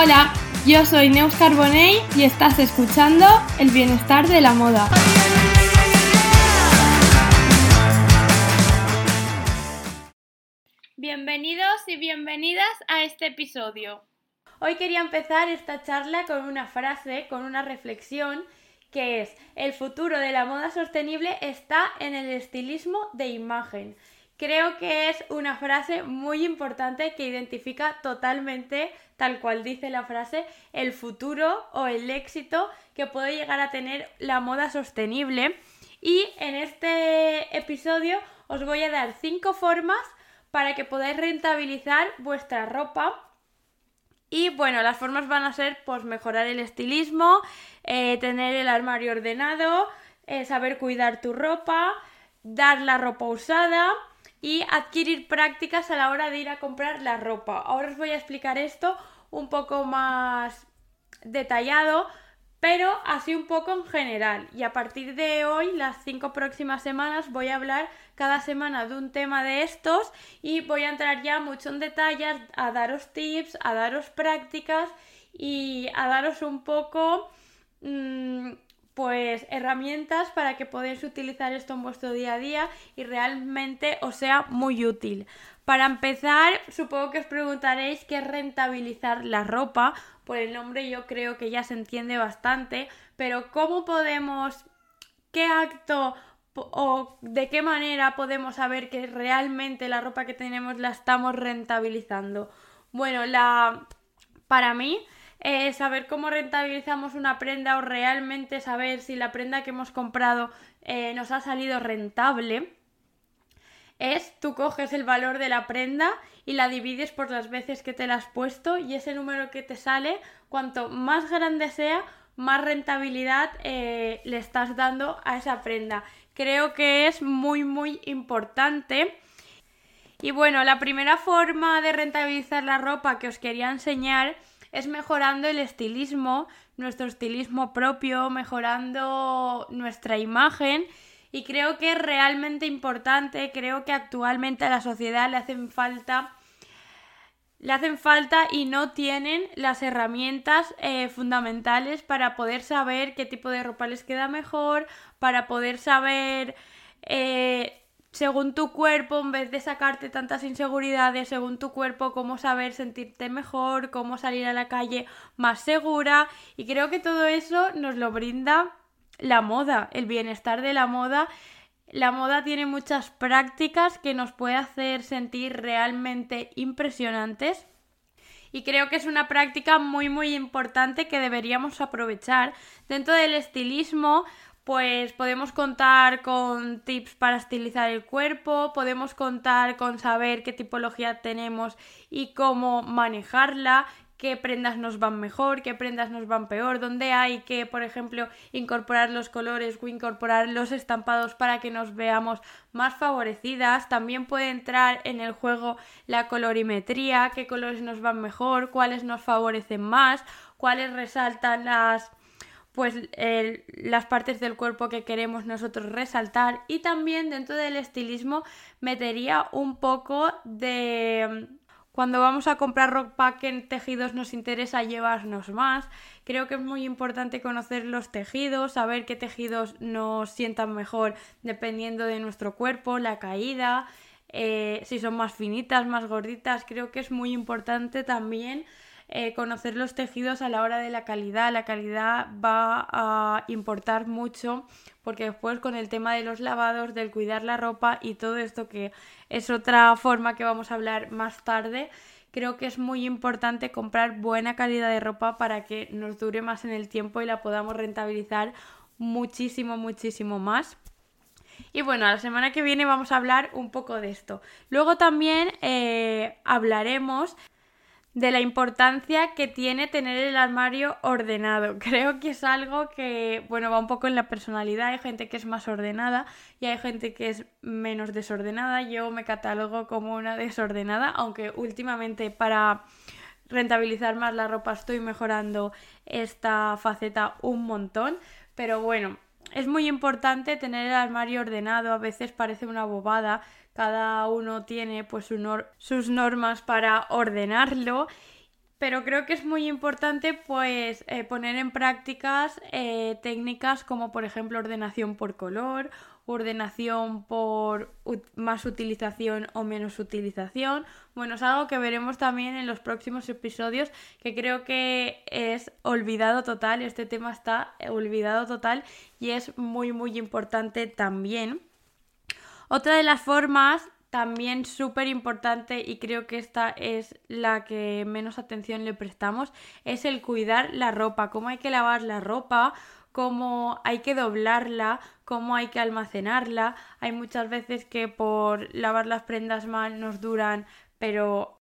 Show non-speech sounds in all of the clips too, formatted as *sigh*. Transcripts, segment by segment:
Hola, yo soy Neus Carbonell y estás escuchando El Bienestar de la Moda. Bienvenidos y bienvenidas a este episodio. Hoy quería empezar esta charla con una frase, con una reflexión, que es, el futuro de la moda sostenible está en el estilismo de imagen. Creo que es una frase muy importante que identifica totalmente, tal cual dice la frase, el futuro o el éxito que puede llegar a tener la moda sostenible. Y en este episodio os voy a dar cinco formas para que podáis rentabilizar vuestra ropa. Y bueno, las formas van a ser pues mejorar el estilismo, eh, tener el armario ordenado, eh, saber cuidar tu ropa, dar la ropa usada y adquirir prácticas a la hora de ir a comprar la ropa. Ahora os voy a explicar esto un poco más detallado, pero así un poco en general. Y a partir de hoy, las cinco próximas semanas, voy a hablar cada semana de un tema de estos y voy a entrar ya mucho en detalles, a daros tips, a daros prácticas y a daros un poco... Mmm, pues herramientas para que podáis utilizar esto en vuestro día a día y realmente os sea muy útil. Para empezar, supongo que os preguntaréis qué es rentabilizar la ropa. Por el nombre yo creo que ya se entiende bastante, pero ¿cómo podemos, qué acto o de qué manera podemos saber que realmente la ropa que tenemos la estamos rentabilizando? Bueno, la para mí eh, saber cómo rentabilizamos una prenda o realmente saber si la prenda que hemos comprado eh, nos ha salido rentable es tú coges el valor de la prenda y la divides por las veces que te la has puesto y ese número que te sale, cuanto más grande sea, más rentabilidad eh, le estás dando a esa prenda. Creo que es muy muy importante. Y bueno, la primera forma de rentabilizar la ropa que os quería enseñar es mejorando el estilismo, nuestro estilismo propio, mejorando nuestra imagen. Y creo que es realmente importante, creo que actualmente a la sociedad le hacen falta le hacen falta y no tienen las herramientas eh, fundamentales para poder saber qué tipo de ropa les queda mejor, para poder saber eh, según tu cuerpo, en vez de sacarte tantas inseguridades, según tu cuerpo, cómo saber sentirte mejor, cómo salir a la calle más segura. Y creo que todo eso nos lo brinda la moda, el bienestar de la moda. La moda tiene muchas prácticas que nos puede hacer sentir realmente impresionantes. Y creo que es una práctica muy muy importante que deberíamos aprovechar. Dentro del estilismo, pues podemos contar con tips para estilizar el cuerpo, podemos contar con saber qué tipología tenemos y cómo manejarla, qué prendas nos van mejor, qué prendas nos van peor, dónde hay que, por ejemplo, incorporar los colores o incorporar los estampados para que nos veamos más favorecidas. También puede entrar en el juego la colorimetría, qué colores nos van mejor, cuáles nos favorecen más, cuáles resaltan las pues las partes del cuerpo que queremos nosotros resaltar y también dentro del estilismo metería un poco de cuando vamos a comprar ropa que en tejidos nos interesa llevarnos más. Creo que es muy importante conocer los tejidos, saber qué tejidos nos sientan mejor dependiendo de nuestro cuerpo, la caída, eh, si son más finitas, más gorditas. Creo que es muy importante también eh, conocer los tejidos a la hora de la calidad. La calidad va a importar mucho porque después con el tema de los lavados, del cuidar la ropa y todo esto que es otra forma que vamos a hablar más tarde, creo que es muy importante comprar buena calidad de ropa para que nos dure más en el tiempo y la podamos rentabilizar muchísimo, muchísimo más. Y bueno, la semana que viene vamos a hablar un poco de esto. Luego también eh, hablaremos de la importancia que tiene tener el armario ordenado. *laughs* Creo que es algo que, bueno, va un poco en la personalidad. Hay gente que es más ordenada y hay gente que es menos desordenada. Yo me catalogo como una *laughs* desordenada, aunque últimamente para rentabilizar más la ropa estoy mejorando esta faceta un montón. Pero bueno, es muy importante tener el armario ordenado. A veces parece una bobada, cada uno tiene pues sus normas para ordenarlo pero creo que es muy importante pues eh, poner en prácticas eh, técnicas como por ejemplo ordenación por color, ordenación por más utilización o menos utilización. Bueno, es algo que veremos también en los próximos episodios que creo que es olvidado total, este tema está olvidado total y es muy muy importante también. Otra de las formas también súper importante y creo que esta es la que menos atención le prestamos es el cuidar la ropa, cómo hay que lavar la ropa, cómo hay que doblarla, cómo hay que almacenarla. Hay muchas veces que por lavar las prendas mal nos duran, pero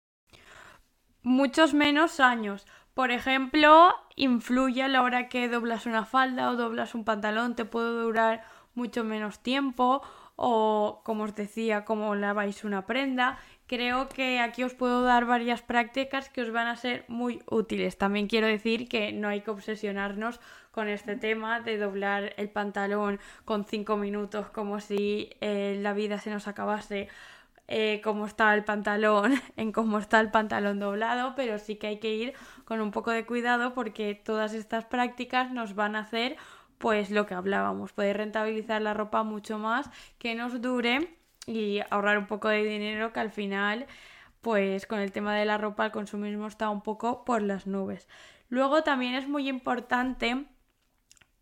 muchos menos años. Por ejemplo, influye a la hora que doblas una falda o doblas un pantalón, te puede durar mucho menos tiempo o como os decía, cómo laváis una prenda. Creo que aquí os puedo dar varias prácticas que os van a ser muy útiles. También quiero decir que no hay que obsesionarnos con este tema de doblar el pantalón con 5 minutos como si eh, la vida se nos acabase. Eh, cómo está el pantalón, *laughs* en cómo está el pantalón doblado, pero sí que hay que ir con un poco de cuidado porque todas estas prácticas nos van a hacer pues lo que hablábamos, poder rentabilizar la ropa mucho más, que nos dure y ahorrar un poco de dinero que al final pues con el tema de la ropa el consumismo está un poco por las nubes. Luego también es muy importante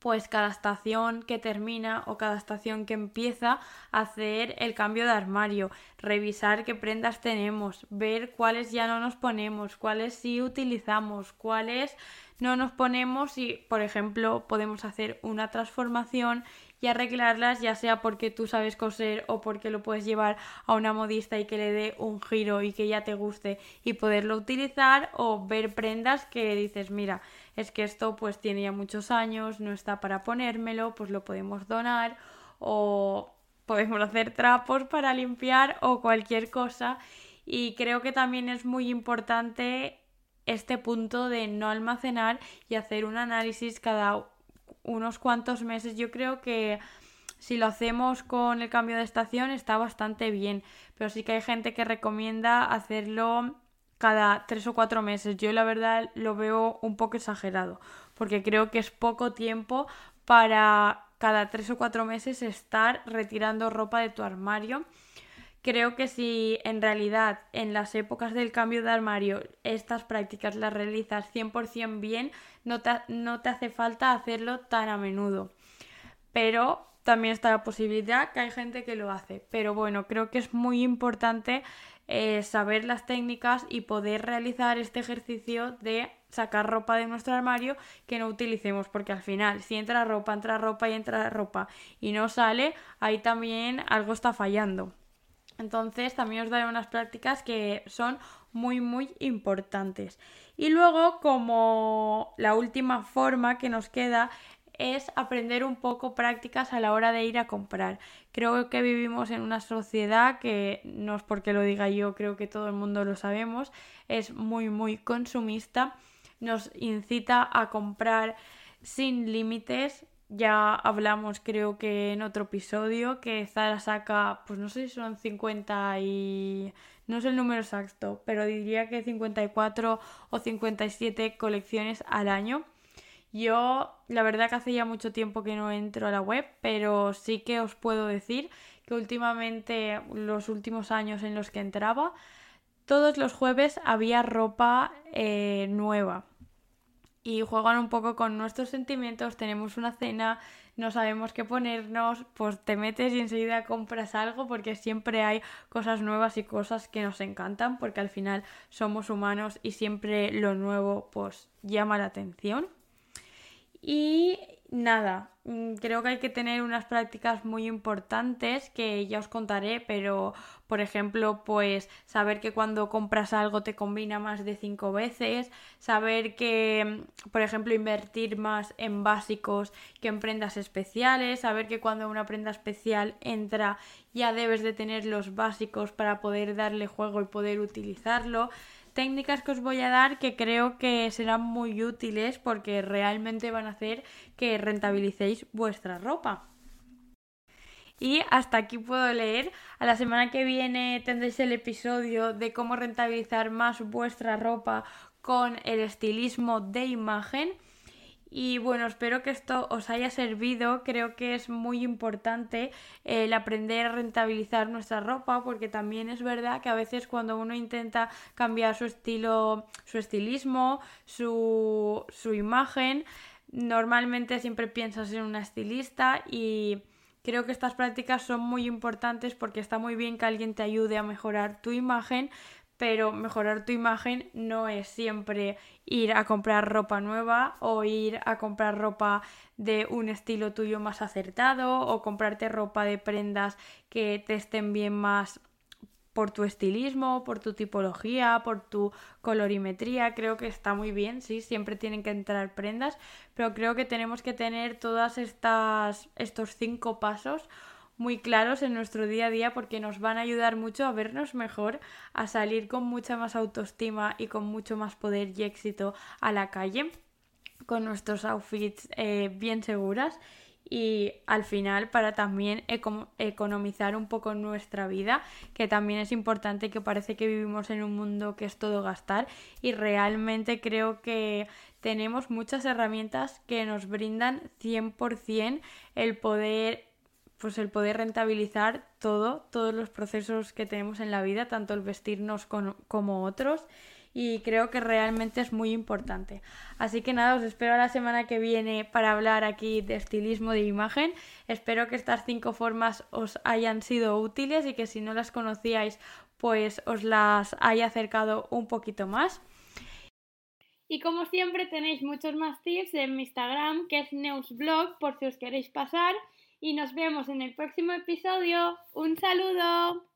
pues cada estación que termina o cada estación que empieza hacer el cambio de armario, revisar qué prendas tenemos, ver cuáles ya no nos ponemos, cuáles sí utilizamos, cuáles no nos ponemos y, por ejemplo, podemos hacer una transformación y arreglarlas, ya sea porque tú sabes coser o porque lo puedes llevar a una modista y que le dé un giro y que ya te guste y poderlo utilizar o ver prendas que dices, mira, es que esto pues tiene ya muchos años, no está para ponérmelo, pues lo podemos donar o podemos hacer trapos para limpiar o cualquier cosa y creo que también es muy importante este punto de no almacenar y hacer un análisis cada unos cuantos meses. Yo creo que si lo hacemos con el cambio de estación está bastante bien, pero sí que hay gente que recomienda hacerlo cada tres o cuatro meses. Yo la verdad lo veo un poco exagerado, porque creo que es poco tiempo para cada tres o cuatro meses estar retirando ropa de tu armario Creo que si en realidad en las épocas del cambio de armario estas prácticas las realizas 100% bien, no te, no te hace falta hacerlo tan a menudo. Pero también está la posibilidad que hay gente que lo hace. Pero bueno, creo que es muy importante eh, saber las técnicas y poder realizar este ejercicio de sacar ropa de nuestro armario que no utilicemos, porque al final, si entra ropa, entra ropa y entra ropa y no sale, ahí también algo está fallando. Entonces también os daré unas prácticas que son muy muy importantes. Y luego como la última forma que nos queda es aprender un poco prácticas a la hora de ir a comprar. Creo que vivimos en una sociedad que no es porque lo diga yo, creo que todo el mundo lo sabemos, es muy muy consumista, nos incita a comprar sin límites, ya hablamos, creo que en otro episodio, que Zara saca, pues no sé si son 50 y... no sé el número exacto, pero diría que 54 o 57 colecciones al año. Yo, la verdad que hace ya mucho tiempo que no entro a la web, pero sí que os puedo decir que últimamente, los últimos años en los que entraba, todos los jueves había ropa eh, nueva y juegan un poco con nuestros sentimientos, tenemos una cena, no sabemos qué ponernos, pues te metes y enseguida compras algo porque siempre hay cosas nuevas y cosas que nos encantan porque al final somos humanos y siempre lo nuevo pues llama la atención. Y nada, mm, creo que hay que tener unas prácticas muy importantes que ya os contaré, pero por ejemplo, pues saber que cuando compras algo te combina más de cinco veces, saber que, mm, por ejemplo, invertir más en básicos que en prendas especiales, saber que cuando una prenda especial entra ya debes de tener los básicos para poder darle juego y poder utilizarlo técnicas que os voy a dar que creo que serán muy útiles porque realmente van a hacer que rentabilicéis vuestra ropa. Y hasta aquí puedo leer. A la semana que viene tendréis el episodio de cómo rentabilizar más vuestra ropa con el estilismo de imagen. Y bueno, espero que esto os haya servido. Creo que es muy importante el aprender a rentabilizar nuestra ropa porque también es verdad que a veces cuando uno intenta cambiar su estilo, su estilismo, su, su imagen, normalmente siempre piensas en una estilista y creo que estas prácticas son muy importantes porque está muy bien que alguien te ayude a mejorar tu imagen, pero mejorar tu imagen no es siempre ir a comprar ropa nueva o ir a comprar ropa de un estilo tuyo más acertado o comprarte ropa de prendas que te estén bien más por tu estilismo, por tu tipología, por tu colorimetría, creo que está muy bien, sí, siempre tienen que entrar prendas, pero creo que tenemos que tener todas estas estos cinco pasos muy claros en nuestro día a día porque nos van a ayudar mucho a vernos mejor, a salir con mucha más autoestima y con mucho más poder y éxito a la calle con nuestros outfits eh, bien seguras y al final para también economizar un poco nuestra vida, que también es importante que parece que vivimos en un mundo que es todo gastar y realmente creo que tenemos muchas herramientas que nos brindan 100% el poder pues el poder rentabilizar todo, todos los procesos que tenemos en la vida, tanto el vestirnos como otros y creo que realmente es muy importante. Así que nada, os espero la semana que viene para hablar aquí de estilismo de imagen. Espero que estas cinco formas os hayan sido útiles y que si no las conocíais pues os las haya acercado un poquito más. Y como siempre tenéis muchos más tips en mi Instagram que es Neusblog por si os queréis pasar y nos vemos en el próximo episodio. Un saludo.